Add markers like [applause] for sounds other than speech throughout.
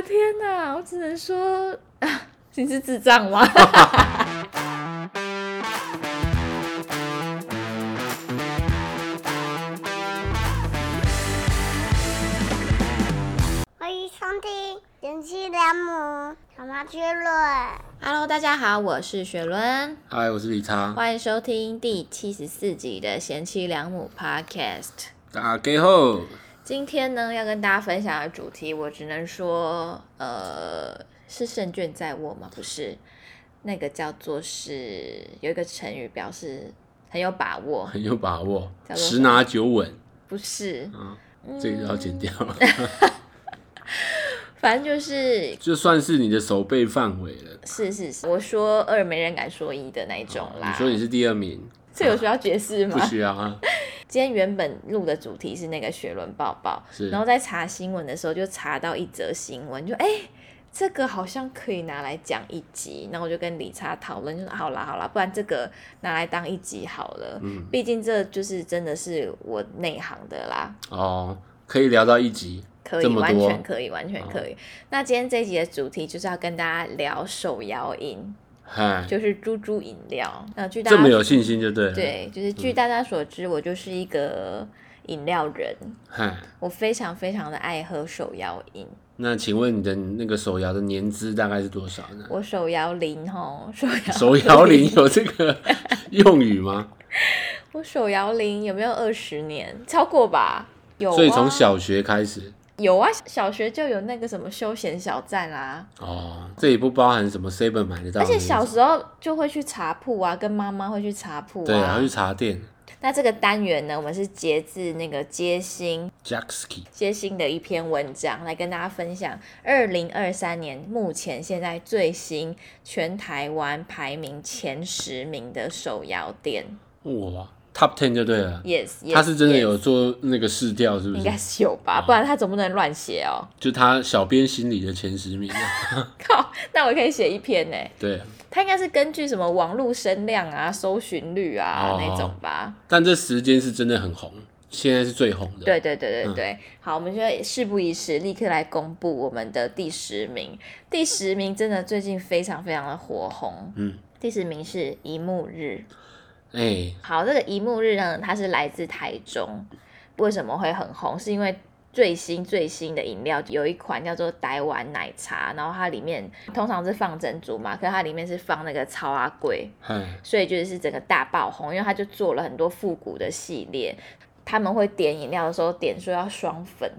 的天哪，我只能说，[laughs] 你是智障吗？[laughs] 欢迎收听贤妻良母小妈趣论。Hello，大家好，我是雪伦，嗨，我是李昌，欢迎收听第七十四集的贤妻良母 Podcast。大家好。今天呢，要跟大家分享的主题，我只能说，呃，是胜券在握吗？不是，那个叫做是有一个成语表示很有把握，[laughs] 很有把握，叫做十拿九稳，不是，这个要剪掉，[laughs] 反正就是就算是你的手背范围了。是是是，我说二没人敢说一的那一种啦。你说你是第二名，这有需要解释吗不？需要啊。今天原本录的主题是那个雪伦抱抱，然后在查新闻的时候就查到一则新闻，就哎、这个好像可以拿来讲一集，然后我就跟理查讨论，就说好啦好啦，不然这个拿来当一集好了，嗯。毕竟这就是真的是我内行的啦，哦，可以聊到一集，可以完全可以完全可以。那今天这一集的主题就是要跟大家聊手摇饮，嗨，就是猪猪饮料。那据大家这么有信心就对了。，对，就是据大家所知，我就是一个饮料人。嗨，我非常非常的爱喝手摇饮，那请问你的那个手摇的年资大概是多少呢？我手摇零吼，手摇手摇铃有这个用语吗？我手摇零有没有二十年？超过吧？有、啊，所以从小学开始，有啊，小学就有那个什么休闲小站啦、哦，这也不包含什么 seven 买得到的，而且小时候就会去茶铺啊，跟妈妈会去茶铺对，还啊要去。茶店那这个单元呢，我们是截自那个街心 Jackski，接新的一篇文章，来跟大家分享二零二三年目前现在最新全台湾排名前十名的手摇店。哇，Top Ten 就对了。Yes，, yes 他是真的有做那个试调，是不是应该？是有吧，不然他总不能乱写哦。就他小编心里的前十名啊。[laughs] 靠，那我可以写一篇呢。对，他应该是根据什么网络声量啊、搜寻率啊、哦那种吧。但这时间是真的很红，现在是最红的。对对对嗯对对，好，我们现在事不宜迟，立刻来公布我们的第十名。第十名真的最近非常非常的火红。嗯，第十名是一幕日。哎、好，这个一幕日呢，它是来自台中，为什么会很红？是因为最新最新的饮料有一款叫做台湾奶茶，然后它里面通常是放珍珠嘛，可是它里面是放那个超阿贵，嗨，所以就是整个大爆红，因为它就做了很多复古的系列。他们会点饮料的时候点说要双粉，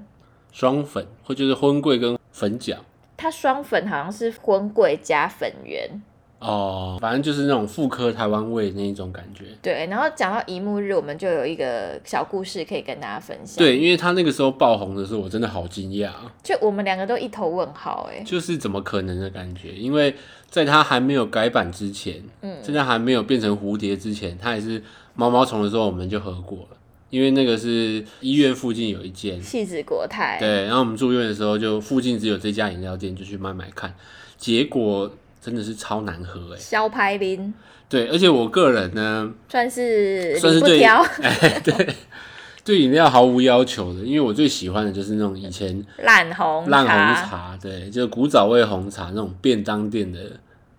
双粉或就是荤桂跟粉饺它双粉好像是荤桂加粉圆，哦，反正就是那种妇科台湾味那一种感觉。对。然后讲到一幕日，我们就有一个小故事可以跟大家分享。对，因为他那个时候爆红的时候，我真的好惊讶啊，就我们两个都一头问号哎、就是怎么可能的感觉？因为在他还没有改版之前，嗯现在还没有变成蝴蝶之前，他也是毛毛虫的时候，我们就喝过了。因为那个是医院附近有一间，戏子国泰，对，然后我们住院的时候，就附近只有这家饮料店，就去买买看，结果真的是超难喝哎。肖排林对，而且我个人呢，算是算是对 [laughs] 对，对饮料毫无要求的，因为我最喜欢的就是那种以前烂红烂红茶，对，就是古早味红茶那种便当店的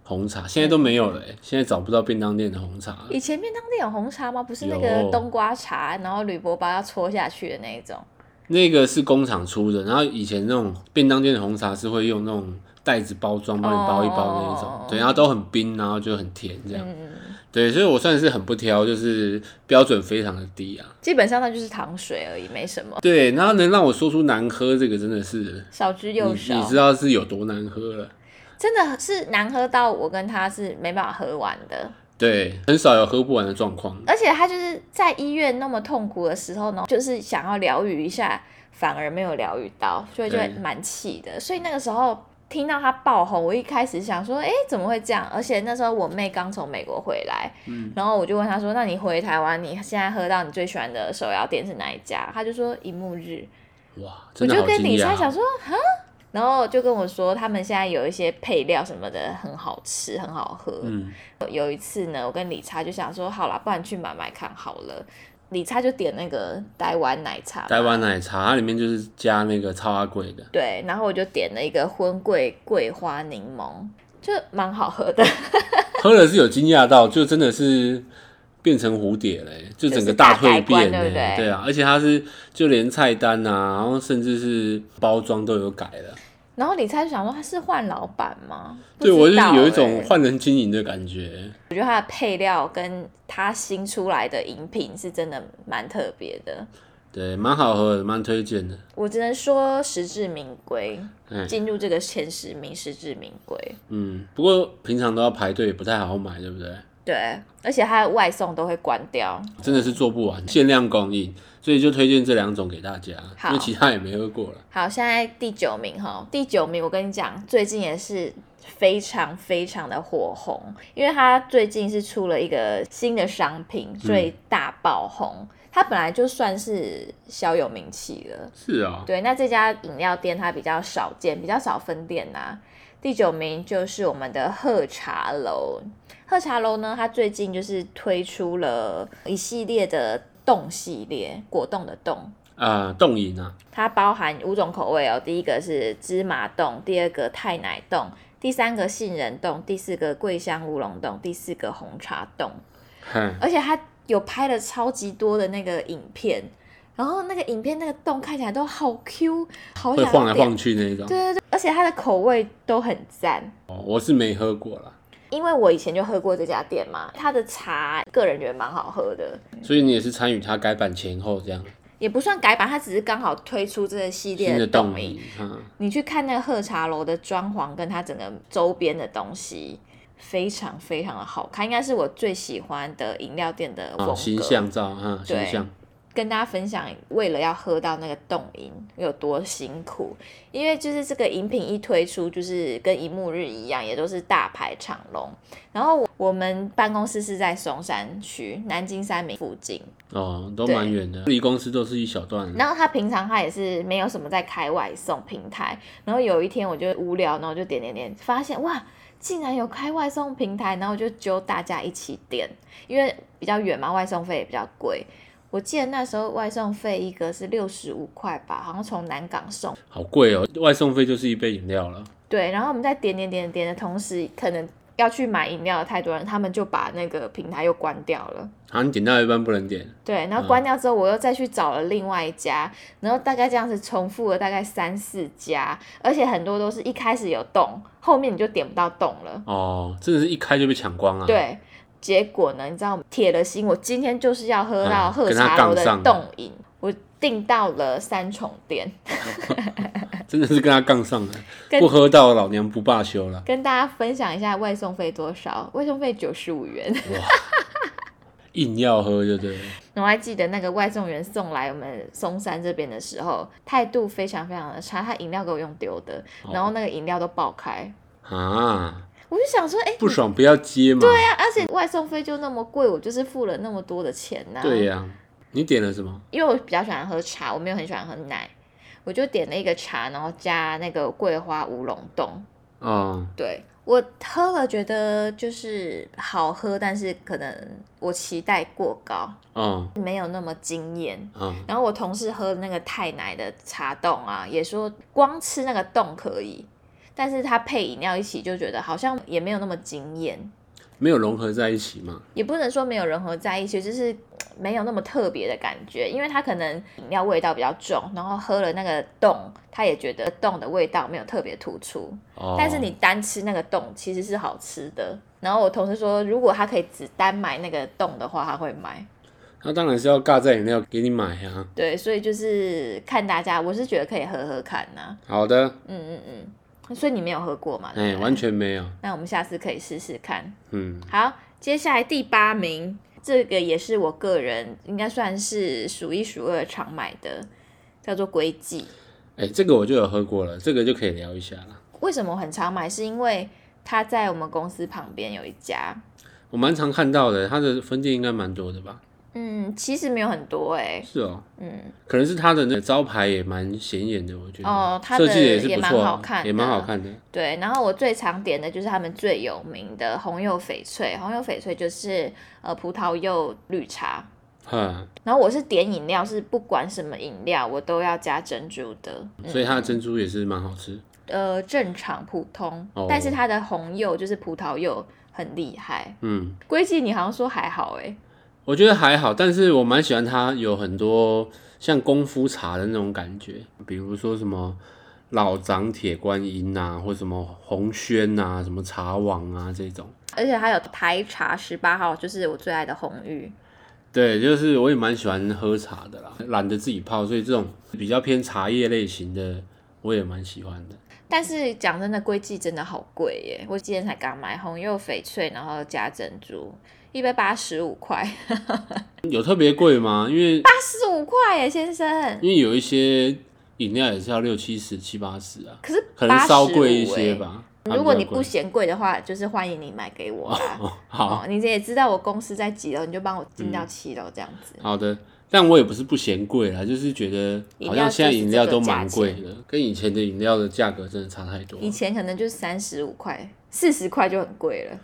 红茶，现在都没有了哎，现在找不到便当店的红茶。以前便当店有红茶吗？不是那有个冬瓜茶，然后铝箔包要搓下去的那一种。那个是工厂出的，然后以前那种便当店的红茶是会用那种袋子包装，帮你包一包那一种，哦对，然后都很冰，然后就很甜这样，嗯，对，所以我算是很不挑，就是标准非常的低啊。基本上那就是糖水而已，没什么，对，然后能让我说出难喝，这个真的是少之又少。你知道是有多难喝了。真的是难喝到我跟他是没办法喝完的，对，很少有喝不完的状况。而且他就是在医院那么痛苦的时候呢，就是想要疗愈一下，反而没有疗愈到，所以就会蛮气的。所以那个时候听到他爆红，我一开始想说，哎、怎么会这样？而且那时候我妹刚从美国回来，嗯然后我就问她说，那你回台湾，你现在喝到你最喜欢的手摇店是哪一家？她就说一幕日。哇，我就跟李莎讶哦。想说，哈，然后就跟我说，他们现在有一些配料什么的很好吃，很好喝。嗯，有一次呢，我跟李查就想说，好啦，不然去买买看好了。李差就点那个台湾奶茶，台湾奶茶，它里面就是加那个超阿贵的，对，然后我就点了一个荤桂桂花柠檬，就蛮好喝的。[laughs] 喝了是有惊讶到，就真的是变成蝴蝶嘞、就整个大蜕变对不对对啊，而且它是就连菜单啊，然后甚至是包装都有改了。然后李猜就想说他是换老板吗？对，我就有一种欸换人经营的感觉。我觉得它的配料跟它新出来的饮品是真的蛮特别的，对，蛮好喝的，蛮推荐的。我只能说实至名归，哎，进入这个前十名实至名归。嗯，不过平常都要排队，不太好买，对不对？对，而且它的外送都会关掉。真的是做不完，限量供应，所以就推荐这两种给大家，好因为其他也没喝过了。好，现在第九名哈，第九名我跟你讲，最近也是非常非常的火红，因为它最近是出了一个新的商品，所以大爆红。它本来就算是小有名气了，是啊、对，那这家饮料店它比较少见，比较少分店呐、第九名就是我们的鹤茶楼。喝茶楼呢，它最近就是推出了一系列的冻系列，果冻的冻，啊，冻饮啊，它包含五种口味哦。第一个是芝麻冻，第二个太奶冻，第三个杏仁冻，第四个桂香乌龙冻，第四个红茶冻。哼，而且它有拍了超级多的那个影片，然后那个影片那个洞看起来都好 Q，好会想晃来晃去那种。对对对，而且它的口味都很赞。哦，我是没喝过啦，因为我以前就喝过这家店嘛，它的茶个人觉得蛮好喝的，所以你也是参与它改版前后这样？也不算改版，它只是刚好推出这个系列新的动力。嗯，你去看那个喝茶楼的装潢跟它整个周边的东西，非常非常的好看，应该是我最喜欢的饮料店的风格。啊，形象照，哈，对形象，跟大家分享，为了要喝到那个冻饮有多辛苦，因为就是这个饮品一推出，就是跟一幕日一样，也都是大排长龙。然后我我们办公室是在松山区南京三明附近，哦，都对蛮远的，离公司都是一小段。然后他平常他也是没有什么在开外送平台，然后有一天我就无聊，然后就点点点，发现哇，竟然有开外送平台，然后我就揪大家一起点，因为比较远嘛，外送费也比较贵。我记得那时候外送费一个是六十五块吧，好像从南港送。好贵哦，外送费就是一杯饮料了。对，然后我们在点点点点的同时，可能要去买饮料的太多人，他们就把那个平台又关掉了。好，你点到一半不能点，对，然后关掉之后，我又再去找了另外一家，然后大概这样子重复了大概三四家，而且很多都是一开始有洞，后面你就点不到洞了。哦，真的是一开就被抢光了。，对，结果呢，你知道铁了心，我今天就是要喝到喝茶楼的冻饮，我订到了三重店，[laughs] 真的是跟他杠上了，不喝到老娘不罢休了。跟大家分享一下外送费多少，外送费九十五元。硬要喝就对了。[laughs] 我还记得那个外送员送来我们松山这边的时候，态度非常非常的差，他饮料给我用丢的，哦然后那个饮料都爆开，啊，我就想说，哎、不爽不要接嘛。对呀、啊，而且外送费就那么贵，我就是付了那么多的钱呐、对呀、你点了什么？因为我比较喜欢喝茶，我没有很喜欢喝奶，我就点了一个茶，然后加那个桂花乌龙冻。哦，对我喝了，觉得就是好喝，但是可能我期待过高，嗯，没有那么惊艳。哦，然后我同事喝那个太奶的茶冻啊，也说光吃那个冻可以，但是它配饮料一起就觉得好像也没有那么惊艳。没有融合在一起嘛。也不能说没有融合在一起，就是没有那么特别的感觉，因为它可能饮料味道比较重，然后喝了那个冻，他也觉得冻的味道没有特别突出。哦，但是你单吃那个冻其实是好吃的。然后我同事说，如果他可以只单买那个冻的话，他会买。那当然是要尬在饮料给你买啊。对，所以就是看大家，我是觉得可以喝喝看呐、好的，嗯嗯嗯。所以你没有喝过嘛？对哎、完。全没有。那我们下次可以试试看。嗯，好，接下来第八名，这个也是我个人应该算是数一数二常买的，叫做龟记。哎、这个我就有喝过了，这个就可以聊一下了。为什么我很常买？是因为它在我们公司旁边有一家，我蛮常看到的，它的分店应该蛮多的吧？嗯，其实没有很多哎、是哦，嗯，可能是它的那个招牌也蛮显眼的，我觉得。哦它的设计也是蛮不错，好看的也蛮好看的。对。然后我最常点的就是他们最有名的红柚翡翠，红柚翡翠就是呃葡萄柚绿茶，嗯，然后我是点饮料，是不管什么饮料我都要加珍珠的。所以它的珍珠也是蛮好吃。呃，正常普通，哦但是它的红柚就是葡萄柚很厉害。嗯，龟记你好像说还好哎、我觉得还好，但是我蛮喜欢它有很多像功夫茶的那种感觉，比如说什么老长铁观音啊，或什么红轩啊，什么茶王啊这种。而且还有台茶十八号，就是我最爱的红玉。对，就是我也蛮喜欢喝茶的啦，懒得自己泡，所以这种比较偏茶叶类型的，我也蛮喜欢的。但是讲真的，龟记真的好贵耶！我今天才刚买红柚翡翠，然后加珍珠，一杯八十五块，[laughs] 有特别贵吗？因为八十五块耶，先生。因为有一些饮料也是要六七十、七八十啊，可是可能稍贵一。些吧。如果你不嫌贵的话，就是欢迎你买给我啦。哦，好哦，你也知道我公司在几楼，你就帮我进到七楼这样子。好的，但我也不是不嫌贵啦，就是觉得好像现在饮料都蛮贵的，跟以前的饮料的价格真的差太多。以前可能就是三十五块、四十块就很贵了。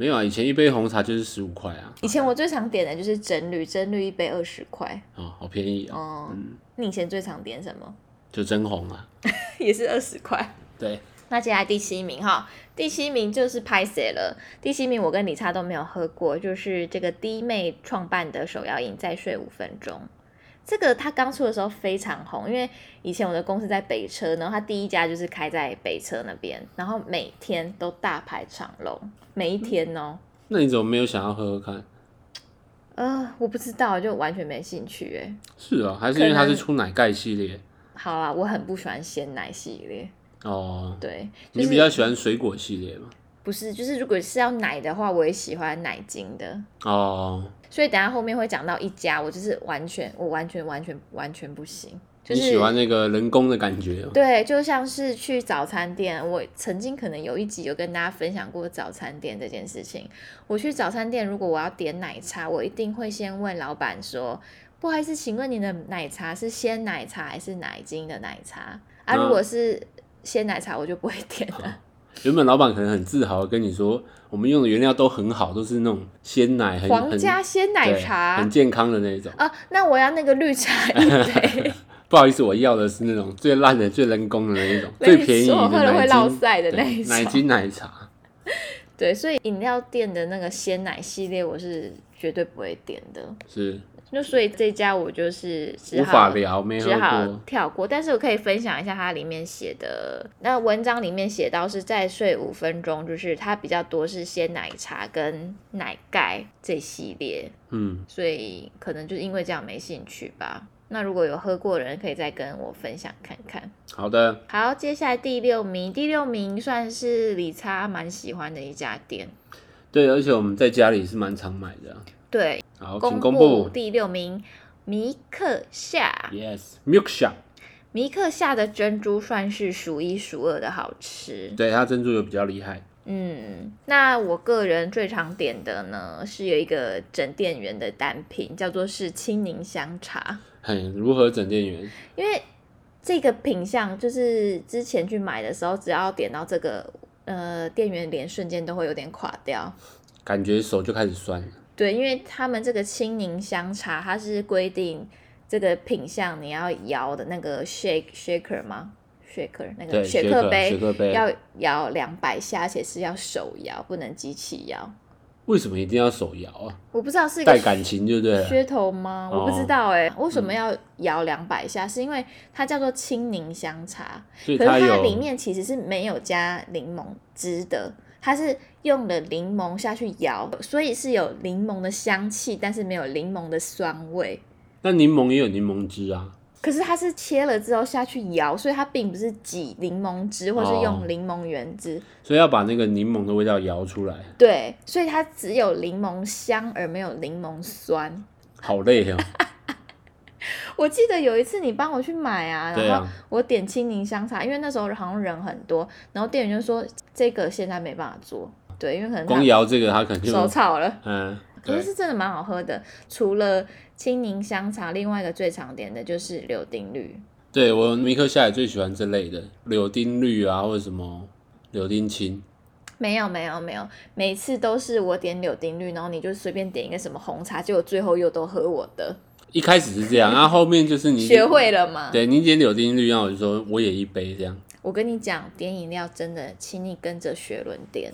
没有啊，以前一杯红茶就是十五块啊，以前我最常点的就是真绿，真绿一杯二十块。哦，好便宜啊，哦，你以前最常点什么？就真红啊。也是二十块。对，那接下来第七名哈，第七名就是拍谁了。第七名我跟李差都没有喝过，就是这个弟妹创办的手摇饮，再睡五分钟。这个它刚出的时候非常红，因为以前我的公司在北车，然后它第一家就是开在北车那边，然后每天都大排长龙，每一天哦。那你怎么没有想要喝喝看？呃，我不知道，就完全没兴趣哎。是啊，还是因为它是出奶盖系列好啊，我很不喜欢鲜奶系列，哦？对，就是你比较喜欢水果系列吗？不是，就是如果是要奶的话，我也喜欢奶精的。哦，所以等下后面会讲到一家，我就是完全，我完全完全完全不行。就是、你喜欢那个人工的感觉哦？对，就像是去早餐店，我曾经可能有一集有跟大家分享过早餐店这件事情。我去早餐店，如果我要点奶茶，我一定会先问老板说：“不好意思，请问你的奶茶是鲜奶茶还是奶精的奶茶？”啊，嗯如果是鲜奶茶，我就不会点了。[laughs] [laughs] [laughs] 原本老板可能很自豪跟你说，我们用的原料都很好，都是那种鲜奶，很皇家鲜奶茶很健康的那一种。啊，那我要那个绿茶一杯。[laughs] 不好意思，我要的是那种最烂的、最人工的那一种，[laughs] 最便宜喝了会奶落精腮的那一种奶精奶茶。对，所以饮料店的那个鲜奶系列，我是绝对不会点的。是就所以这家我就是只无好法聊，没喝只好。跳过，但是我可以分享一下它里面写的。那文章里面写到是再睡五分钟，就是它比较多是鲜奶茶跟奶盖这系列，嗯，所以可能就是因为这样没兴趣吧。那如果有喝过的人，可以再跟我分享看看。好的，好，接下来第六名，第六名算是理查蛮喜欢的一家店。对，而且我们在家里是蛮常买的啊。对，好，请公公布。第六名，米克夏。Yes，Milk Shop，米克夏的珍珠算是数一数二的好吃。对它珍珠有比较厉害。嗯，那我个人最常点的呢，是有一个整店员的单品，叫做是青柠香茶。嘿，如何整店员？因为这个品相，就是之前去买的时候，只要点到这个，呃，店员脸瞬间都会有点垮掉。感觉手就开始酸了。对，因为他们这个青柠香茶，它是规定这个品相你要摇的那个 shake shaker 吗？shaker 那个对，雪雪克克杯要摇两百下，而且是要手摇，不能机器摇。为什么一定要手摇啊？我不知道是一感情就对了。噱头吗？我不知哦道哎、为什么要摇两百下？是因为它叫做青柠香茶，可是它有里面其实是没有加柠檬汁的，它是用了柠檬下去摇，所以是有柠檬的香气，但是没有柠檬的酸味。那柠檬也有柠檬汁啊。可是它是切了之后下去摇，所以它并不是挤柠檬汁或是哦用柠檬原汁，所以要把那个柠檬的味道摇出来，对，所以它只有柠檬香而没有柠檬酸。好累哦。[laughs] 我记得有一次你帮我去买啊，然后我点青柠香茶，因为那时候好像人很多，然后店员就说这个现在没办法做，对，因为可能光他摇这个，他可能就手草了。嗯，可是是真的蛮好喝的，除了青柠香茶，另外一个最常点的就是柳丁绿。对我米克夏也最喜欢这类的柳丁绿啊，或者什么柳丁青。没有没有没有，每次都是我点柳丁绿，然后你就随便点一个什么红茶，结果最后又都喝我的，一开始是这样，然后后面就是你学会了嘛？对你点柳丁绿，然后我就说我也一杯这样。我跟你讲，点饮料真的，请你跟着学伦点。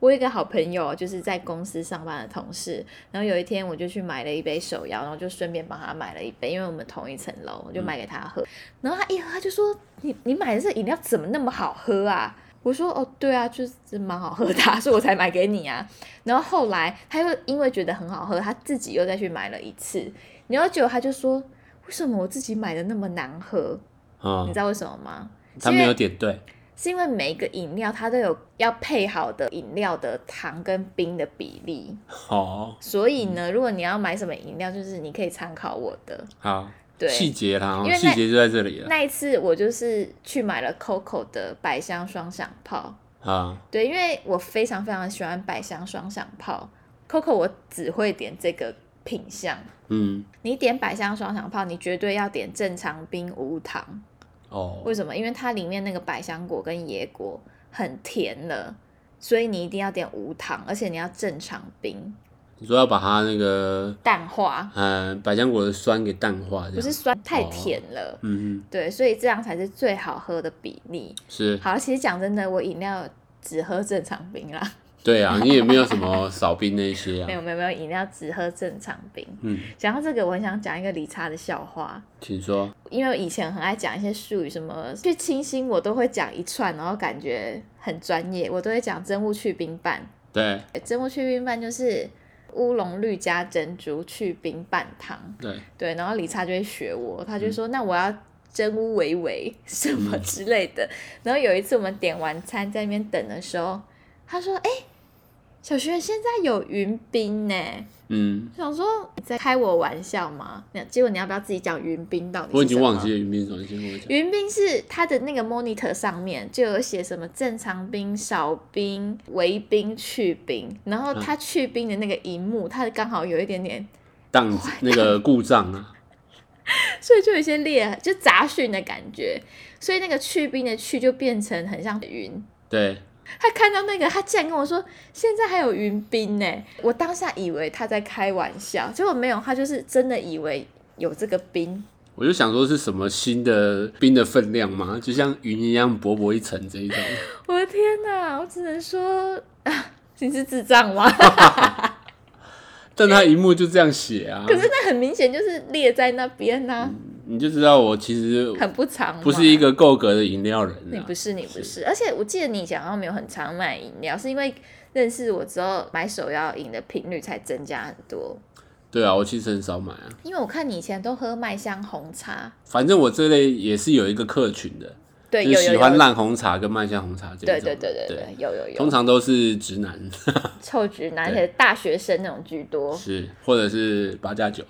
我有一个好朋友，就是在公司上班的同事，然后有一天我就去买了一杯手摇，然后就顺便帮他买了一杯，因为我们同一层楼，我就买给他喝。然后他一喝，他就说：“你你买的这饮料怎么那么好喝啊？”我说：“哦，对啊，就是蛮好喝的啊，[laughs] 所以我才买给你啊。”然后后来他又因为觉得很好喝，他自己又再去买了一次。然后结果他就说：“为什么我自己买的那么难喝？啊你，知道为什么吗？他没有点对，是因为每一个饮料它都有要配好的饮料的糖跟冰的比例，哦，所以呢，如果你要买什么饮料，就是你可以参考我的。好，对，细节啦，因为那细节就在这里了那一次我就是去买了 COCO 的百香双响炮，啊。对，因为我非常非常喜欢百香双响炮，COCO 我只会点这个品相。嗯，你点百香双响炮，你绝对要点正常冰无糖。哦，为什么？因为它里面那个百香果跟野果很甜了，所以你一定要点无糖，而且你要正常冰，你说要把它那个淡化，嗯百香果的酸给淡化，不是酸太甜了。嗯嗯对，所以这样才是最好喝的比例。是，好，其实讲真的，我饮料只喝正常冰啦，对啊，你也没有什么少冰那些啊，[laughs] 没有没有没有，饮料只喝正常冰。嗯，讲到这个，我很想讲一个理查的笑话，请说，因为我以前很爱讲一些术语，什么去清新，我都会讲一串，然后感觉很专业，我都会讲真物去冰拌。对。真物去冰拌就是乌龙绿加珍珠去冰拌汤，对，对，然后理查就会学我，他就说、那我要真乌维维什么之类的。然后有一次我们点完餐在那边等的时候，他说：“哎、小学现在有云冰呢。”嗯，想说你在开我玩笑吗？那结果你要不要自己讲云冰到底？我已经忘记。了云冰是什么。云冰是它的那个 monitor 上面就有写什么正常冰、少冰、微冰、去冰，然后它去冰的那个荧幕，它刚好有一点点，档那个故障啊，[laughs] 所以就有一些裂，就杂讯的感觉，所以那个去冰的去就变成很像云。对，他看到那个，他竟然跟我说现在还有云冰呢，我当下以为他在开玩笑，结果没有，他就是真的以为有这个冰。我就想说是什么新的冰的分量吗，就像云一样薄薄一层这一种。我的天哪，我只能说，啊你是智障吗？[laughs] 但他荧幕就这样写啊，可是那很明显就是列在那边呐、你就知道我其实很不常。不是一个够格的饮料人啊你不。是，你不是。而且我记得你讲到没有很常买饮料，是因为认识我之后买手摇饮的频率才增加很多。对啊，我其实很少买啊，因为我看你以前都喝麦香红茶，反正我这类也是有一个客群的，对，就是喜欢烂红茶跟麦香红茶这对种。对对对对，有有有，通常都是直男，臭直男，[laughs] 而且大学生那种居多。是或者是八加九，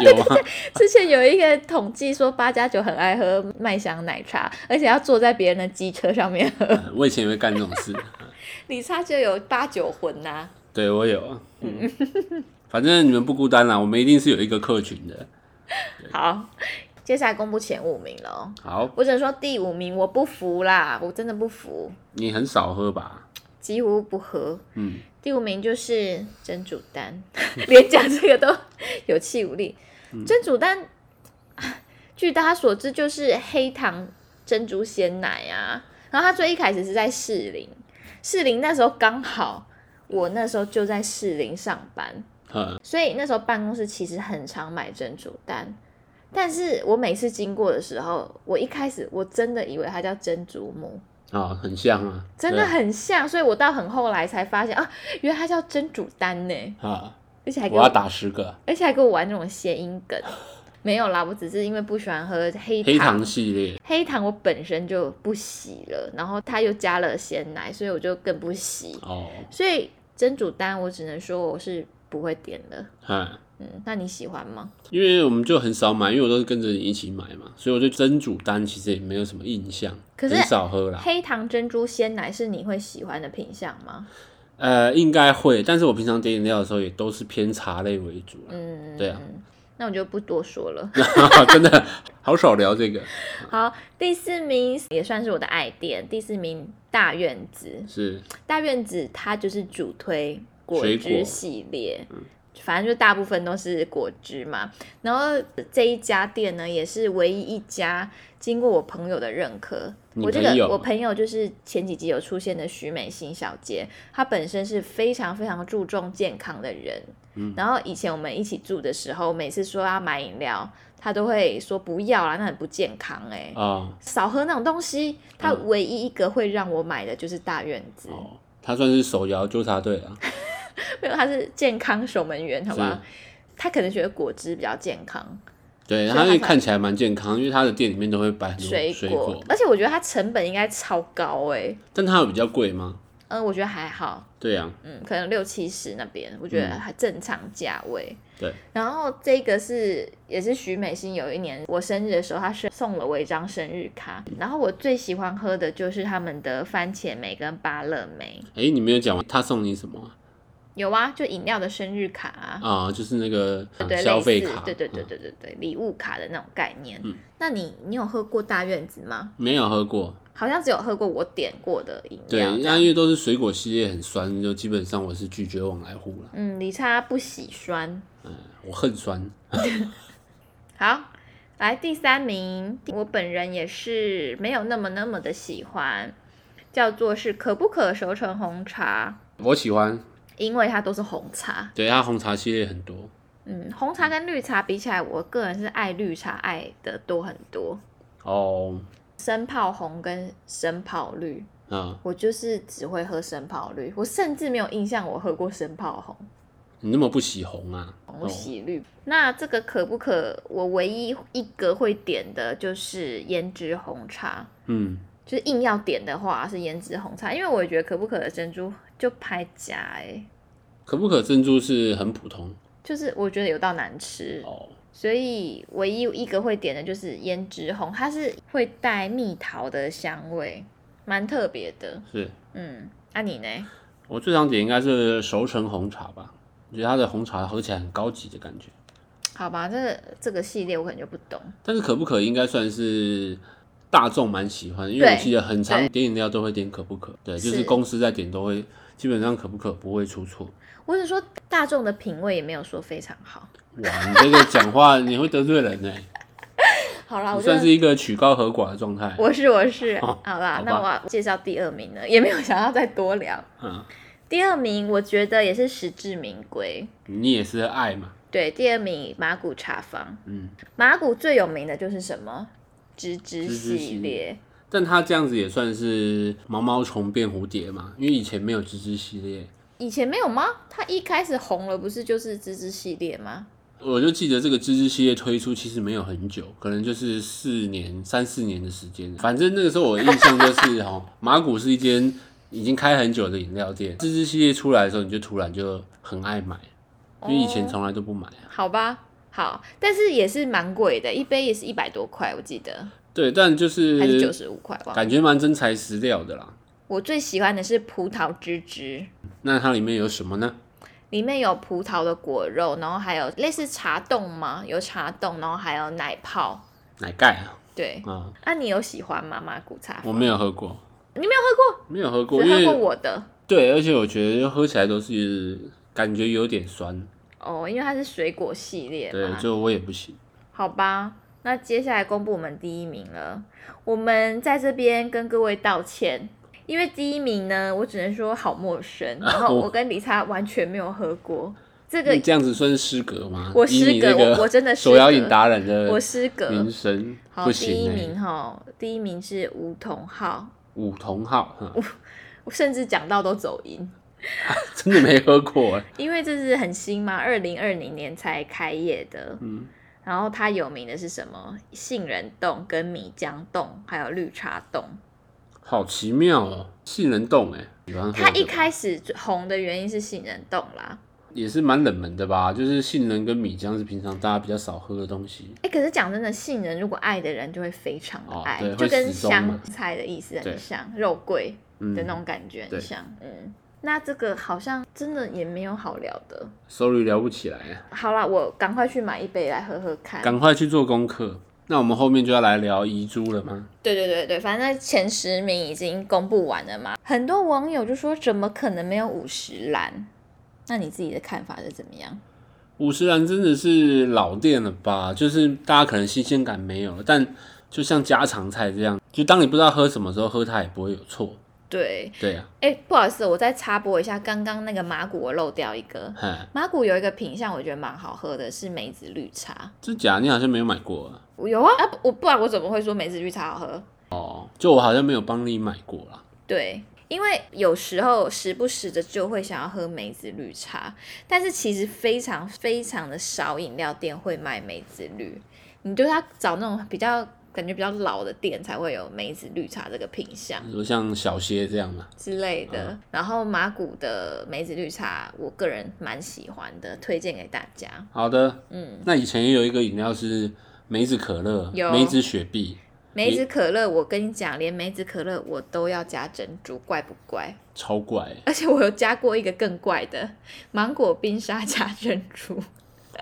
[laughs] 有啊，之前有一个统计说，八加九很爱喝麦香奶茶，而且要坐在别人的机车上面喝。[laughs] 我以前也会干这种事，你差就有八九魂呐、对我有啊，嗯，[laughs] 反正你们不孤单啦，我们一定是有一个客群的。好，接下来公布前五名了哦。好，我只能说第五名我不服啦，我真的不服，你很少喝吧？几乎不喝。嗯，第五名就是珍珠丹，连讲这个都有气无力。真煮丹，[laughs] 据大家所知就是黑糖珍珠鲜奶啊。然后它最一开始是在士林，士林那时候刚好我那时候就在士林上班，嗯，所以那时候办公室其实很常买珍珠丹。但是我每次经过的时候，我一开始我真的以为它叫珍珠母，啊，很像啊，真的很像，所以我到很后来才发现啊，原来它叫真煮丹呢，啊，而且还给我我要打十个而且还给我玩那种谐音梗。没有啦，我只是因为不喜欢喝黑黑糖系列，黑糖我本身就不喜了，然后它又加了鲜奶，所以我就更不喜。哦，所以真煮丹我只能说我是不会点的。嗯，嗯，那你喜欢吗？因为我们就很少买，因为我都是跟着你一起买嘛，所以我对真煮丹其实也没有什么印象，可是很少喝啦。黑糖珍珠鲜奶是你会喜欢的品相吗？呃，应该会，但是我平常点饮料的时候也都是偏茶类为主啦。嗯，对啊，那我就不多说了。[laughs] 真的好少聊这个。好，第四名也算是我的爱店，第四名大院子，是大院子它就是主推果汁系列，反正就大部分都是果汁嘛。然后这一家店呢，也是唯一一家经过我朋友的认可。你我这个我朋友就是前几集有出现的徐美心小姐，她本身是非常非常注重健康的人。嗯然后以前我们一起住的时候，每次说要买饮料，她都会说不要啦，那很不健康哎、啊少喝那种东西。她嗯唯一一个会让我买的就是大院子。哦，他算是手摇纠察队啊，[laughs] 没有，他是健康守门员，好吧？他可能觉得果汁比较健康，对，他会看起来蛮健康，因为他的店里面都会摆很多水水果，而且我觉得它成本应该超高哎、但它有比较贵吗？嗯，我觉得还好，对啊，嗯，可能六七十那边，我觉得还正常价位。对，然后这个是也是徐美心有一年我生日的时候，她是送了我一张生日卡，然后我最喜欢喝的就是他们的番茄梅跟芭乐梅，哎、你没有讲完，他送你什么啊？有啊，就饮料的生日卡啊。啊就是那个消费卡，对对对嗯对对对，礼物卡的那种概念。那你你有喝过大院子吗？没有喝过。好像只有喝过我点过的饮，料这样。那因为都是水果系列很酸，就基本上我是拒绝往来户了。嗯，李差不喜酸。嗯我恨酸，[laughs] 好，来第三名，我本人也是没有那么那么的喜欢，叫做是可不可熟成红茶，我喜欢。因为它都是红茶。对，它红茶系列很多。嗯，红茶跟绿茶比起来，我个人是爱绿茶爱的多很多。哦，生泡红跟生泡绿，啊，我就是只会喝生泡绿，我甚至没有印象我喝过生泡红。你那么不喜红啊？我喜绿。那这个可不可？我唯一一个会点的就是胭脂红茶，嗯，就是硬要点的话是胭脂红茶，因为我觉得可不可的珍珠就拍假哎、可不可珍珠是很普通就是我觉得有到难吃，哦。所以唯一一个会点的就是胭脂红，它是会带蜜桃的香味，蛮特别的。是嗯，那、你呢？我最常点应该是熟成红茶吧，我觉得它的红茶喝起来很高级的感觉。好吧，这个这个系列我可能就不懂。但是可不可应该算是大众蛮喜欢，因为我记得很常对。点饮料都会点可不可，对，就是。是公司在点都会，基本上可不可不会出错。我只是说大众的品味也没有说非常好。哇，你这个讲话你会得罪人呢，[laughs] 好啦，我算是一个曲高和寡的状态。我是我是，哦好啦，好那我要介绍第二名了，也没有想要再多聊。嗯，第二名我觉得也是实至名归，你也是爱嘛，对，第二名马古茶坊，嗯，马古最有名的就是什么？芝芝系系列，但它这样子也算是毛毛虫变蝴蝶嘛，因为以前没有芝芝系列，以前没有吗？它一开始红了，不是就是芝芝系列吗？我就记得这个芝芝系列推出其实没有很久，可能就是四年、三四年的时间。反正那个时候我的印象就是，哦，马古是一间已经开很久的饮料店，芝芝系列出来的时候，你就突然就很爱买，因为以前从来都不买啊。好吧，好，但是也是蛮贵的，一杯也是一百多块，我记得对，但就是还是九十五块吧。感觉蛮真材实料的啦。我最喜欢的是葡萄汁汁。那它里面有什么呢？里面有葡萄的果肉，然后还有类似茶冻吗？有茶冻，然后还有奶泡。奶盖啊，对，啊，啊，你有喜欢吗？马古茶我没有喝过，你没有喝过没有喝过，过，只喝过我的对，而且我觉得喝起来都是感觉有点酸，哦，因为它是水果系列对，就我也不行。好吧，那接下来公布我们第一名了。我们在这边跟各位道歉，因为第一名呢，我只能说好陌生，然后 [laughs] 我我跟李查完全没有喝过这个你，这样子算是失格吗？我失格，我我真的手摇饮达人的我失格。名声好，不第一名哎。哈，第一名是梧桐号，五同号，嗯我 [laughs] 甚至讲到都走音，[laughs] 真的没喝过哎。因为这是很新嘛，二零二零年才开业的。嗯，然后它有名的是什么？杏仁冻、跟米浆冻，还有绿茶冻。好奇妙哦，杏仁冻哎，它一开始红的原因是杏仁冻啦，也是蛮冷门的吧？就是杏仁跟米浆是平常大家比较少喝的东西。哎，可是讲真的，杏仁如果爱的人就会非常的哦爱，就跟香菜的意思很像，肉桂嗯的那种感觉很对像。嗯，那这个好像真的也没有好聊的。，sorry 聊不起来啊，好啦，我赶快去买一杯来喝喝看。赶快去做功课。那我们后面就要来聊遗珠了吗？对对对对，反正前十名已经公布完了嘛，很多网友就说怎么可能没有五十岚？那你自己的看法是怎么样？五十岚真的是老店了吧？就是大家可能新鲜感没有了，但就像家常菜这样，就当你不知道喝什么时候喝它也不会有错。对，对啊，哎，不好意思，我再插播一下，刚刚那个马古我漏掉一个，嗨，马古有一个品相我觉得蛮好喝的，是梅子绿茶。真假你好像没有买过啊？我有啊，啊我不然我怎么会说梅子绿茶好喝？哦，就我好像没有帮你买过啦。对，因为有时候时不时的就会想要喝梅子绿茶，但是其实非常非常的少饮料店会卖梅子绿，你就要找那种比较感觉比较老的店才会有梅子绿茶这个品相比如像小歇这样嘛，之类的。然后马古的梅子绿茶，我个人蛮喜欢的，推荐给大家。好的，嗯，那以前也有一个饮料是梅子可乐有、梅子雪碧，梅子可乐，我跟你讲，连梅子可乐我都要加珍珠，怪不怪？超怪欸、而且我有加过一个更怪的芒果冰沙加珍珠。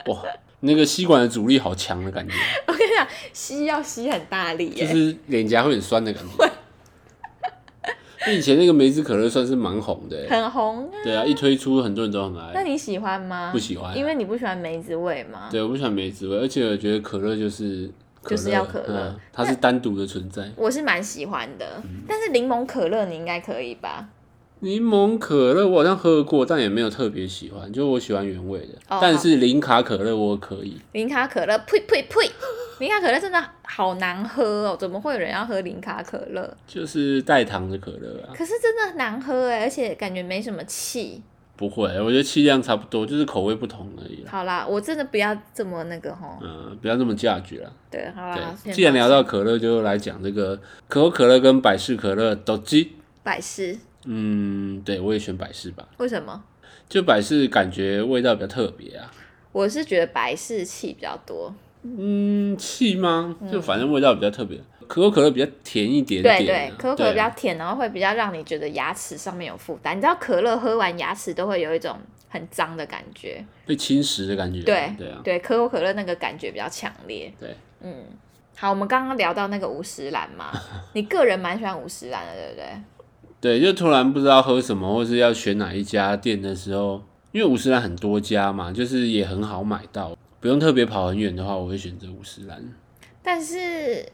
哇，那个吸管的阻力好强的感觉，[laughs] 我跟你讲，吸要吸很大力耶。就是脸颊会很酸的感觉。[laughs] 那以前那个梅子可乐算是蛮红的欸，很红啊。对啊，一推出很多人都很爱。那你喜欢吗？不喜欢啊因为你不喜欢梅子味吗？对，我不喜欢梅子味，而且我觉得可乐就是可就是要可乐嗯它是单独的存在。我是蛮喜欢的，嗯但是柠檬可乐你应该可以吧？柠檬可乐我好像喝过，但也没有特别喜欢，就我喜欢原味的。哦但是零卡可乐我可以，零卡可乐，呸呸呸！[laughs] 零卡可乐真的好难喝哦，怎么会有人要喝零卡可乐？就是代糖的可乐啊，可是真的很难喝哎，而且感觉没什么气。不会，我觉得气量差不多，就是口味不同而已啦。好啦，我真的不要这么那个吼。嗯，不要这么价值啦。对，好啦。对，既然聊到可乐，就来讲这个可口可乐跟百事可乐斗鸡。百事，嗯，对我也选百事吧，为什么？就百事感觉味道比较特别啊。我是觉得百事气比较多。嗯，气吗？就反正味道比较特别。可口可乐比较甜一点点、啊，对对，可口可乐比较甜，然后会比较让你觉得牙齿上面有负担。你知道可乐喝完牙齿都会有一种很脏的感觉。被侵蚀的感觉。对对啊，对，可口可乐那个感觉比较强烈。对，嗯，好，我们刚刚聊到那个五十岚嘛，[laughs] 你个人蛮喜欢五十岚的，对不对？对，就突然不知道喝什么，或是要选哪一家店的时候，因为五十岚很多家嘛，就是也很好买到，不用特别跑很远的话，我会选择五十岚。但是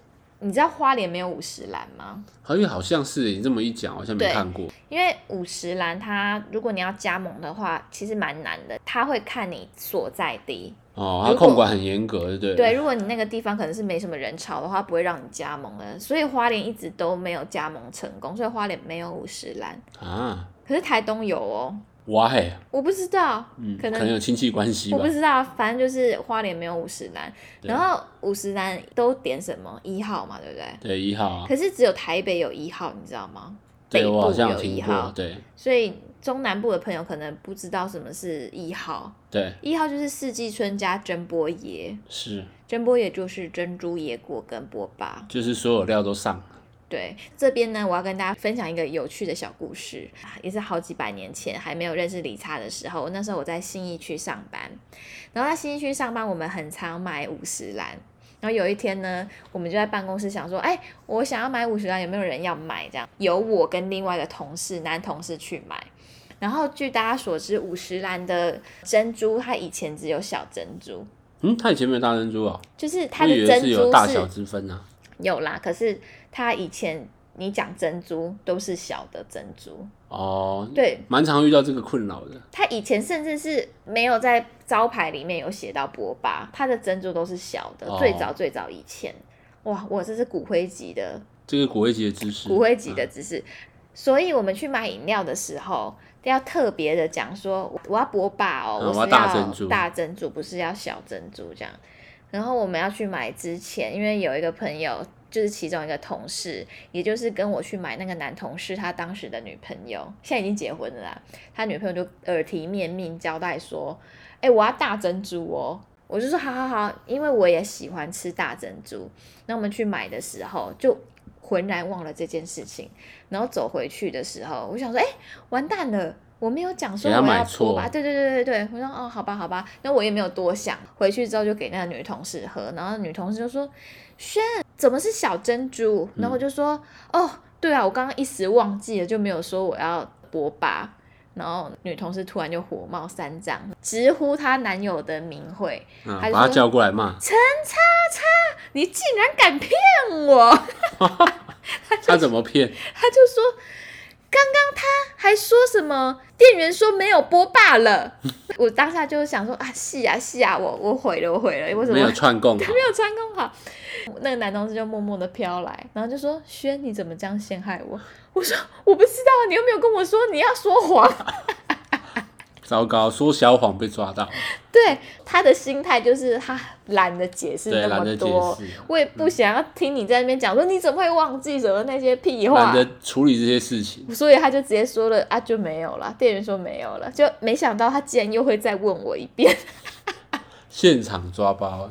你知道花莲没有五十岚吗？好像好像是你这么一讲，好像没看过。因为五十岚它如果你要加盟的话，其实蛮难的，它会看你所在地。哦，它控管很严格，对不对？对，如果你那个地方可能是没什么人潮的话，不会让你加盟的。所以花莲一直都没有加盟成功，所以花莲没有五十岚。啊，可是台东有哦，Why？，我不知道，嗯，可能可能有亲戚关系吧我不。知道，反正就是花莲没有五十岚。然后五十岚都点什么一号嘛，对不对？对，一号啊，可是只有台北有一号，你知道吗？北部对我好像有有一听过号，，对所以中南部的朋友可能不知道什么是一号。对一号就是四季春加珍波椰，是，珍波椰就是珍珠椰果跟波霸。就是所有料都上。对，这边呢，我要跟大家分享一个有趣的小故事，也是好几百年前还没有认识理查的时候，那时候我在信义区上班，然后在信义区上班，我们很常买五十岚。然后有一天呢，我们就在办公室想说，哎，我想要买五十岚，有没有人要买？这样，有我跟另外一个同事，男同事去买。然后据大家所知，五十岚的珍珠，它以前只有小珍珠，嗯，它以前没有大珍珠啊，就是它的珍珠有大小之分啊。有啦，可是它以前你讲珍珠都是小的珍珠，哦，对，蛮常遇到这个困扰的。它以前甚至是没有在招牌里面有写到波霸，它的珍珠都是小的，哦。最早最早以前，哇，我这是骨灰级的这个骨灰级的知识，骨灰级的知识，所以我们去买饮料的时候。要特别的讲说，我要波霸哦，嗯我是大珍珠大珍珠，不是要小珍珠这样。然后我们要去买之前，因为有一个朋友，就是其中一个同事，也就是跟我去买那个男同事他当时的女朋友，现在已经结婚了啦。他女朋友就耳提面命交代说：“哎、我要大珍珠哦。”我就说：“好好好，因为我也喜欢吃大珍珠。”那我们去买的时候就浑然忘了这件事情，然后走回去的时候，我想说：“哎、完蛋了！”我没有讲说我要买错剥吧？对对对对对，我说哦，好吧好吧，那我也没有多想，回去之后就给那个女同事喝，然后女同事就说：“轩，怎么是小珍珠？”然后我就说：“哦，对啊，我刚刚一时忘记了，就没有说我要播吧。”然后女同事突然就火冒三丈，直呼她男友的名讳，把他说叫过来骂，陈叉叉，你竟然敢骗我！[laughs] 他怎么骗？他就说，刚刚他还说什么？店员说没有波霸了。[laughs] 我当下就想说啊，是啊是啊，我我毁了我毁了，为什么没有串供他 [laughs] 没，有串供好？那个男同事就默默的飘来，然后就说：“轩，你怎么这样陷害我？”我说：“我不知道，你又没有跟我说你要说谎。糟糕，说小谎被抓到，”对他的心态就是他懒得解释对，那么懒得解多，我也不想要听你在那边讲说你怎么会忘记什么那些屁话。懒，得处理这些事情。所以他就直接说了啊就没有了，店员说没有了，就没想到他竟然又会再问我一遍，[laughs] 现场抓包，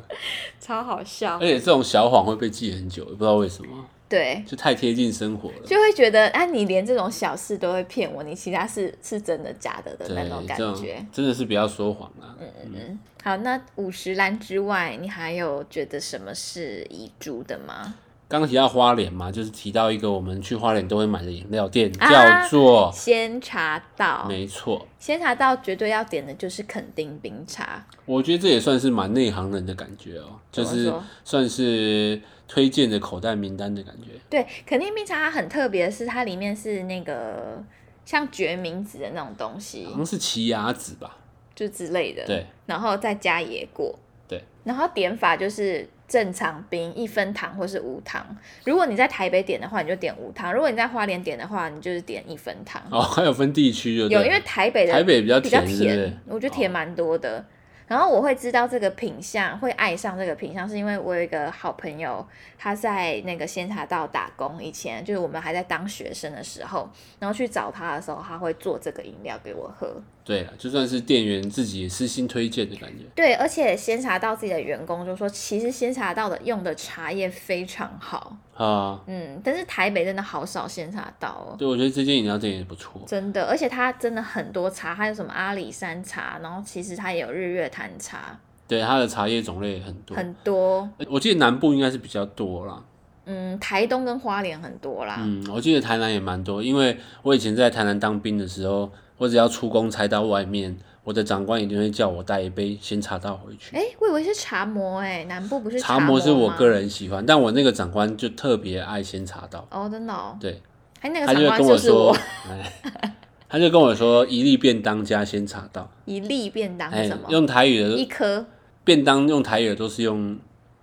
超好笑。而。且这种小谎会被记很久，也不知道为什么，对，就太贴近生活了。就会觉得啊你连这种小事都会骗我，你其他事是真的假的的对那种，感觉。真的是不要说谎啊。嗯嗯嗯，好，那五十岚之外，你还有觉得什么是遗珠的吗？刚刚提到花莲嘛，就是提到一个我们去花莲都会买的饮料店，啊叫做，仙茶道，没错，仙茶道绝对要点的就是垦丁冰茶。我觉得这也算是蛮内行人的感觉哦、就是算是推荐的口袋名单的感觉。对，肯定冰茶它很特别的是，它里面是那个像决明子的那种东西好，像是奇亚籽吧？就之类的。对，然后再加野果。对，然后点法就是正常冰一分糖或是无糖。如果你在台北点的话，你就点无糖；如果你在花莲点的话，你就是点一分糖。哦，还有分地区就有，因为台北的台北比较比较甜？我觉得甜蛮多的。然后我会知道这个品相，会爱上这个品相，是因为我有一个好朋友，他在那个仙茶道打工，以前就是我们还在当学生的时候，然后去找他的时候，他会做这个饮料给我喝。对了，就算是店员自己也私心推荐的感觉。对，而且仙茶道自己的员工就说，其实仙茶道的用的茶叶非常好，啊，嗯，但是台北真的好少仙茶道哦。对，我觉得这间饮料店也不错。真的，而且它真的很多茶，还有什么阿里山茶，然后其实它也有日月潭茶，对，它的茶叶种类也很多。很多。我记得南部应该是比较多啦。嗯，台东跟花莲很多啦。嗯，我记得台南也蛮多，因为我以前在台南当兵的时候，我只要出公差到外面，我的长官一定会叫我带一杯鲜茶道回去。哎、我以为是茶魔哎、南部不是茶魔魔是我吗？个人喜欢，但我那个长官就特别爱鲜茶道，哦，真的哦，对，哎，那个他就长官跟我说就是我，[laughs] 哎，他就跟我说一粒便当加鲜茶道，一粒便当是哎什么？，用台语的一颗。便当用台语的都是用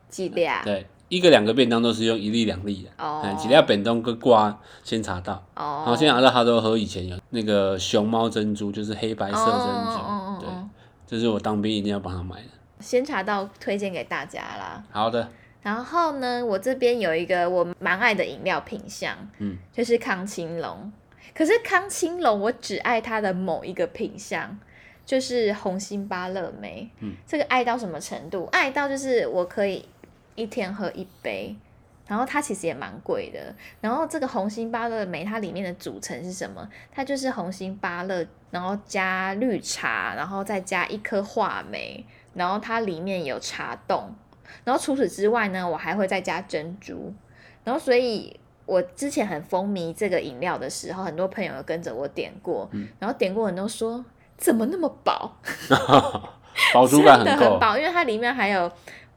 几两？对，一个两个便当都是用一粒两粒的，哦哎，几粒便当跟挂鲜茶道，然后哦，鲜茶道他都喝以前有那个熊猫珍珠，就是黑白色珍珠，哦哦哦对哦，这是我当兵一定要帮他买的。先查到推荐给大家啦。好的，然后呢，我这边有一个我蛮爱的饮料品相，嗯，就是康青龙。可是康青龙，我只爱它的某一个品相，就是红心芭乐梅。嗯，这个爱到什么程度？爱到就是我可以一天喝一杯，然后它其实也蛮贵的。然后这个红心芭乐梅，它里面的组成是什么？它就是红心芭乐，然后加绿茶，然后再加一颗话梅，然后它里面有茶冻。然后除此之外呢，我还会再加珍珠。然后所以，我之前很风靡这个饮料的时候，很多朋友有跟着我点过，嗯然后点过人都说怎么那么饱，[laughs] 饱足感很够很饱，因为它里面还有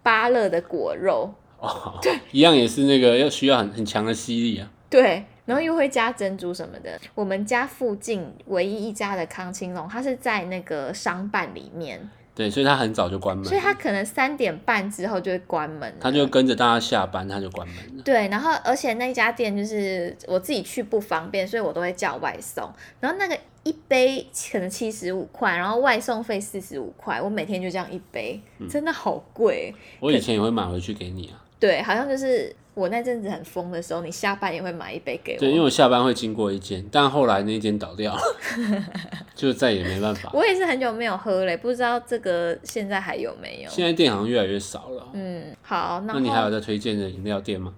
芭乐的果肉，哦，对一样也是那个要需要很很强的吸力啊。对，然后又会加珍珠什么的。我们家附近唯一一家的康青龙，它是在那个商办里面，对，所以他很早就关门所以，他可能三点半之后就会关门了。他就跟着大家下班，他就关门了。对，然后而且那家店就是我自己去不方便，所以我都会叫外送。然后那个一杯可能七十五块，然后外送费四十五块，我每天就这样一杯，嗯真的好贵。我以前也会买回去给你啊，对，好像就是我那阵子很疯的时候，你下班也会买一杯给我。对，因为我下班会经过一间，但后来那间倒掉了，[laughs] 就再也没办法。我也是很久没有喝嘞，不知道这个现在还有没有。现在店好像越来越少了。嗯，好，那你还有在推荐的饮料店吗？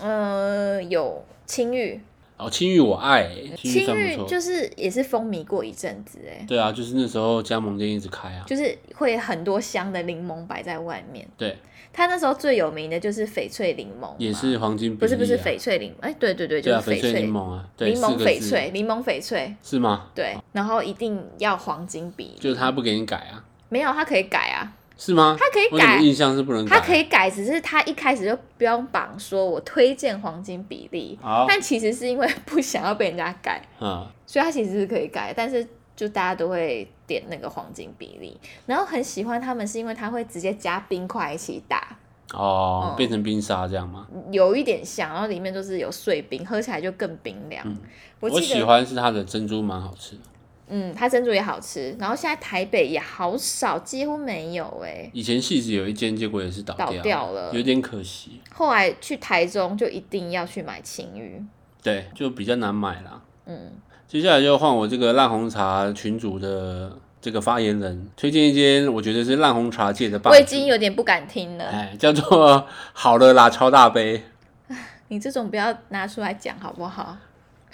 呃有青玉，哦，青玉我爱、欸，青玉。就是也是风靡过一阵子哎，对啊，就是那时候加盟店一直开啊。就是会很多香的柠檬摆在外面。对，它那时候最有名的就是翡翠柠檬，也是黄金、啊。不是不是翡翠柠，哎、对对对，就对啊，翡是翡翠。翠柠檬啊，对，柠檬翡翠，柠檬翡翠，是吗？对，然后一定要黄金比例，就是他不给你改啊，没有，他可以改啊，是吗？他可以改我怎么印象是不能改？它可以改，只是他一开始就标榜说我推荐黄金比例，好，但其实是因为不想要被人家改，嗯，所以他其实是可以改，但是就大家都会点那个黄金比例，然后很喜欢他们是因为他会直接加冰块一起打，哦，嗯变成冰沙这样吗？有一点像，然后里面都是有碎冰，喝起来就更冰凉。我我喜欢是它的珍珠蛮好吃的，嗯，它珍珠也好吃，然后现在台北也好少，几乎没有哎、以前戏子有一间，结果也是倒倒掉掉了有点可惜。后来去台中就一定要去买青鱼，对，就比较难买啦。嗯，接下来就换我这个烂红茶群主的这个发言人，推荐一间我觉得是烂红茶界的霸主，我已经有点不敢听了，哎，叫做好了啦超大杯，[laughs] 你这种不要拿出来讲好不好？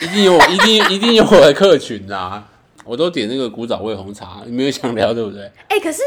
一定有我，[laughs] 一定一定有我的客群啦。我都点那个古早味红茶，你没有想聊对不对？哎、可是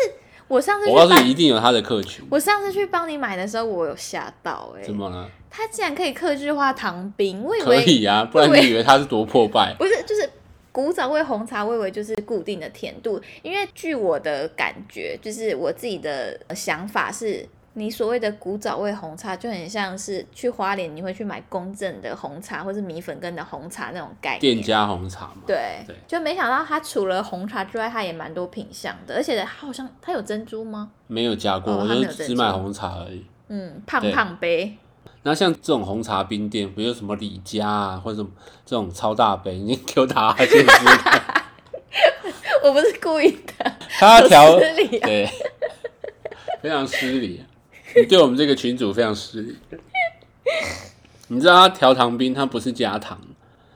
我上次去我告诉你，一定有他的客群。我上次去帮你买的时候，我有吓到哎、怎么了？它竟然可以克制化糖冰，我以可为以啊，不然你以为它是多破败？[laughs] 不是，就是古早味红茶，我以为就是固定的甜度，因为据我的感觉，就是我自己的想法是，你所谓的古早味红茶，就很像是去花莲你会去买公正的红茶，或是米粉羹的红茶那种概念。店家红茶嘛。对对就没想到它除了红茶之外，它也蛮多品相的，而且它好像它有珍珠吗？没有加过，哦我就只买红茶而已。嗯，胖胖杯，那像这种红茶冰店，比如什么李家啊，或者什么这种超大杯，你给我打哈欠试试看。[laughs] 我不是故意的，他调对，非常失礼，你对我们这个群主非常失礼。你知道他调糖冰，他不是加糖，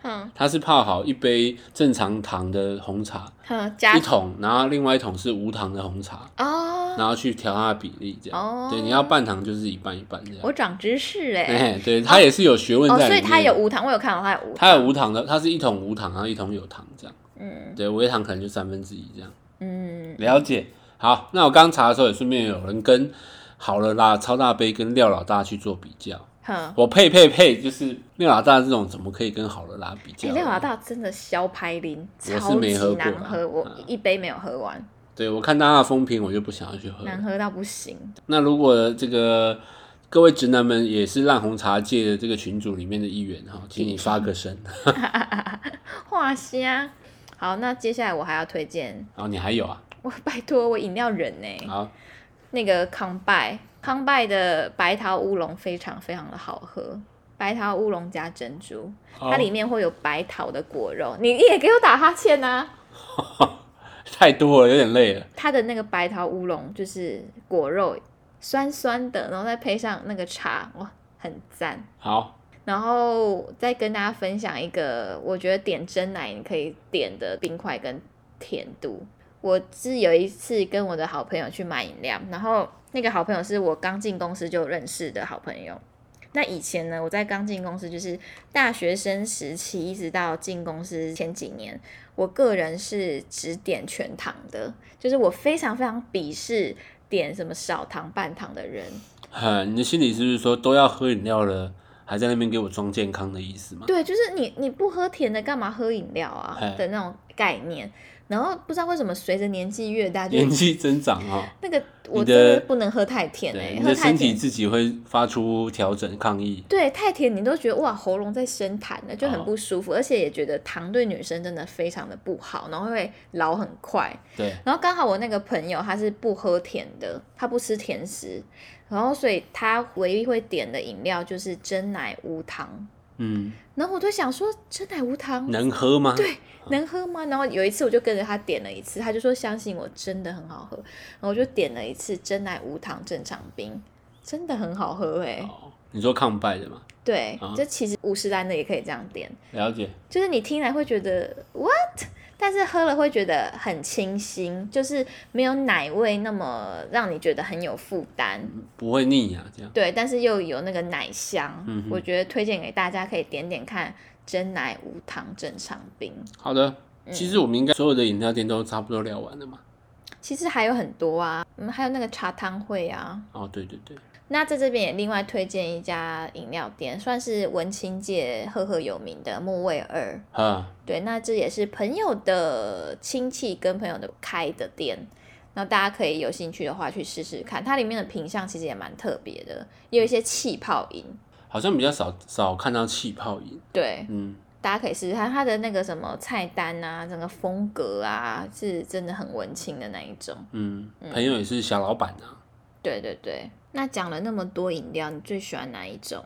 嗯他是泡好一杯正常糖的红茶，一桶，然后另外一桶是无糖的红茶，哦，然后去调它的比例，这样。哦对，你要半糖就是一半一半这样。我长知识哎、哎，[laughs] 对，它也是有学问哦，在里面。所以它有无糖，我有看到它有无糖。它有无糖的，它是一桶无糖，然后一桶有糖这样。嗯对，微糖可能就三分之一这样。嗯，了解。好，那我刚查的时候也顺便有人跟好了啦超大杯跟廖老大去做比较。哼，我配配配，就是廖老大这种怎么可以跟好了啦比较？六老大真的消拍零，超级难喝，我嗯一杯没有喝完，对我看大家的风评，我就不想要去喝。难喝到不行。那如果这个各位直男们也是烂红茶界的这个群组里面的一员哈，请你发个声。[laughs] 画虾。好，那接下来我还要推荐，哦你还有啊？我拜托我饮料人呢、好，那个康拜，康拜的白桃乌龙非常非常的好喝，白桃乌龙加珍珠，它里面会有白桃的果肉。你也给我打哈欠啊！[laughs] 太多了，有点累了。它的那个白桃乌龙就是果肉酸酸的，然后再配上那个茶，哇，很赞。好，然后再跟大家分享一个，我觉得点真奶你可以点的冰块跟甜度。我是有一次跟我的好朋友去买饮料，然后那个好朋友是我刚进公司就认识的好朋友。那以前呢，我在刚进公司，就是大学生时期，一直到进公司前几年，我个人是只点全糖的，就是我非常非常鄙视点什么少糖、半糖的人。嗯，你的心里是不是说都要喝饮料了，还在那边给我装健康的意思吗？对，就是你你不喝甜的，干嘛喝饮料啊嘿的那种概念。然后不知道为什么随着年纪越大，就年纪增长哈、那个我你的真的不能喝太甜哎、身体甜。自己会发出调整抗议。对，太甜你都觉得哇喉咙在生痰了，就很哦不舒服，而且也觉得糖对女生真的非常的不好，然后会老很快。对，然后刚好我那个朋友他是不喝甜的，他不吃甜食，然后所以他唯一会点的饮料就是真奶无糖。嗯，然后我就想说，真奶无糖能喝吗？对，能喝吗？然后有一次我就跟着他点了一次，他就说相信我，真的很好喝。然后我就点了一次真奶无糖正常冰，真的很好喝哎、哦，你说抗败的吗？对啊，这其实五十单的也可以这样点，了解。就是你听来会觉得 what，但是喝了会觉得很清新，就是没有奶味那么让你觉得很有负担。不会腻啊，这样。对，但是又有那个奶香，嗯我觉得推荐给大家可以点点看真奶无糖正常冰。好的，嗯其实我们应该所有的饮料店都差不多聊完了嘛。其实还有很多啊，嗯，还有那个茶汤会啊。哦，对对对，那在这边也另外推荐一家饮料店，算是文青界赫赫有名的木卫二。啊，对，那这也是朋友的亲戚跟朋友的开的店，那大家可以有兴趣的话去试试看。它里面的品相其实也蛮特别的，也有一些气泡饮。好像比较少少看到气泡饮。对，嗯，大家可以试试看它的那个什么菜单啊，整个风格啊，是真的很文青的那一种。嗯，朋友也是小老板啊，对对对，那讲了那么多饮料，你最喜欢哪一种？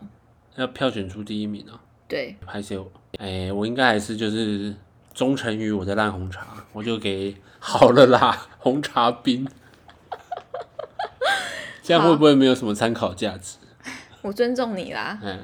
要票选出第一名啊。对，还是有，哎、我应该还是就是忠诚于我的烂红茶，我就给好了啦，红茶冰。[laughs] 这样会不会没有什么参考价值？我尊重你啦。[laughs] 嗯，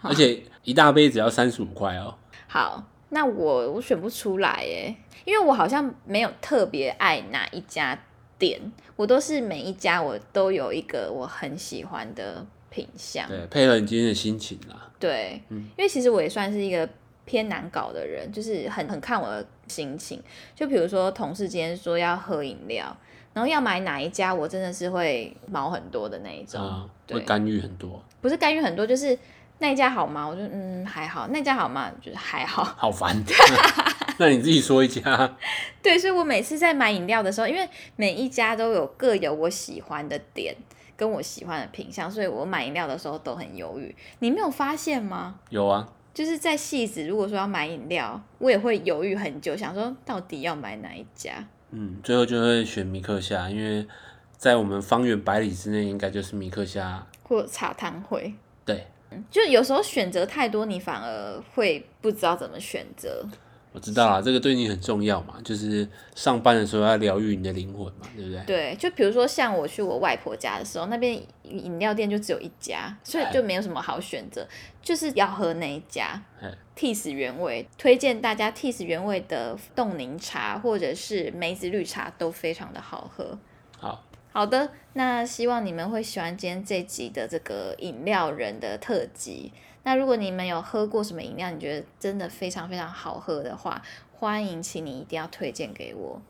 而且一大杯只要三十五块哦。好，那我我选不出来耶，因为我好像没有特别爱哪一家店，我都是每一家我都有一个我很喜欢的品相。对，配合你今天的心情啦。对，嗯因为其实我也算是一个偏难搞的人，就是很很看我的心情。就比如说同事今天说要喝饮料，然后要买哪一家，我真的是会毛很多的那一种。啊，干预很多，不是干预很多，就是那一家好吗？我就嗯还好，那家好吗？就是还好。好烦。[laughs] [laughs] 那你自己说一家，[laughs] 对，所以我每次在买饮料的时候，因为每一家都有各有我喜欢的点跟我喜欢的品相，所以我买饮料的时候都很犹豫。你没有发现吗？有啊，就是在戏子，如果说要买饮料，我也会犹豫很久，想说到底要买哪一家。嗯，最后就会选米克夏，因为在我们方圆百里之内，应该就是米克夏。或茶汤会，对，就有时候选择太多，你反而会不知道怎么选择。我知道啦，这个对你很重要嘛，就是上班的时候要疗愈你的灵魂嘛，对不对？对，就比如说像我去我外婆家的时候，那边饮料店就只有一家，所以就没有什么好选择，就是要喝那一家哎。Teas 原味，推荐大家 Teas 原味的冻柠茶或者是梅子绿茶都非常的好喝。好，好的，那希望你们会喜欢今天这集的这个饮料人的特辑。那如果你们有喝过什么饮料，你觉得真的非常非常好喝的话，欢迎请你一定要推荐给我。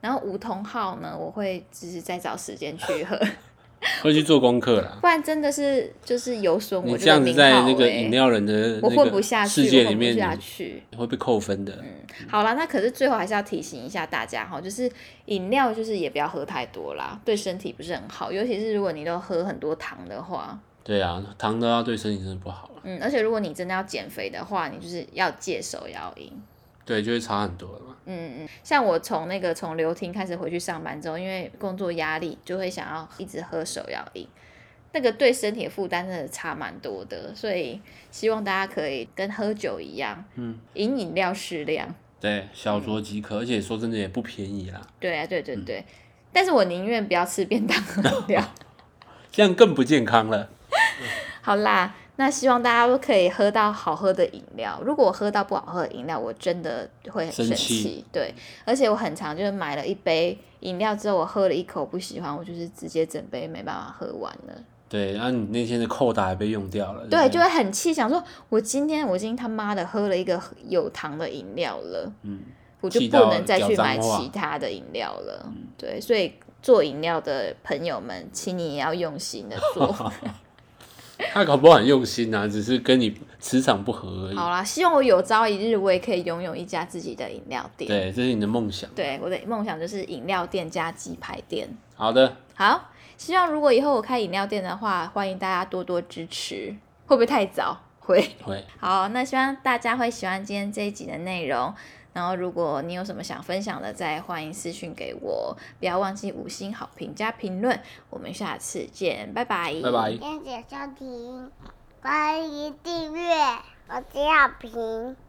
然后梧桐号呢，我会只是再找时间去喝，[laughs] 会去做功课啦。不然真的是就是有损我你这样子在那个欸饮料人的 [laughs] 我混不下去，世界里面，下去。你会被扣分的。嗯好啦，那可是最后还是要提醒一下大家哈，就是饮料就是也不要喝太多啦，对身体不是很好，尤其是如果你都喝很多糖的话，对啊，糖都要对身体真的不好了。嗯，而且如果你真的要减肥的话，你就是要戒手摇饮。对，就会差很多了嘛。嗯嗯，像我从那个从流厅开始回去上班之后，因为工作压力，就会想要一直喝手摇饮，那个对身体的负担真的差蛮多的，所以希望大家可以跟喝酒一样，嗯，饮饮料适量。对，小酌即可，而且说真的也不便宜啦，对啊，对对对，但是我宁愿不要吃便当喝 [laughs] 饮料。[laughs] 这样更不健康了。[laughs] 好啦，那希望大家都可以喝到好喝的饮料。如果我喝到不好喝的饮料，我真的会很生生气气。对，而且我很常就是买了一杯饮料之后，我喝了一口不喜欢，我就是直接整杯没办法喝完了。对，然后你那天的扣打还被用掉了。对，就会很气，想说我今天我今天他妈的喝了一个有糖的饮料了，嗯，我就不能再去买其他的饮料了。对，所以做饮料的朋友们，请你也要用心的做。[laughs] [laughs] 他搞不好很用心啊，只是跟你磁场不合而已。好啦，希望我有朝一日我也可以拥有一家自己的饮料店。对，这是你的梦想。对，我的梦想就是饮料店加鸡排店。好的，好，希望如果以后我开饮料店的话，欢迎大家多多支持。会不会太早？会。会，好，那希望大家会喜欢今天这一集的内容。然后，如果你有什么想分享的，再欢迎私讯给我，不要忘记五星好评加评论。我们下次见，拜拜，拜拜。谢谢收听，欢迎订阅，我是小平。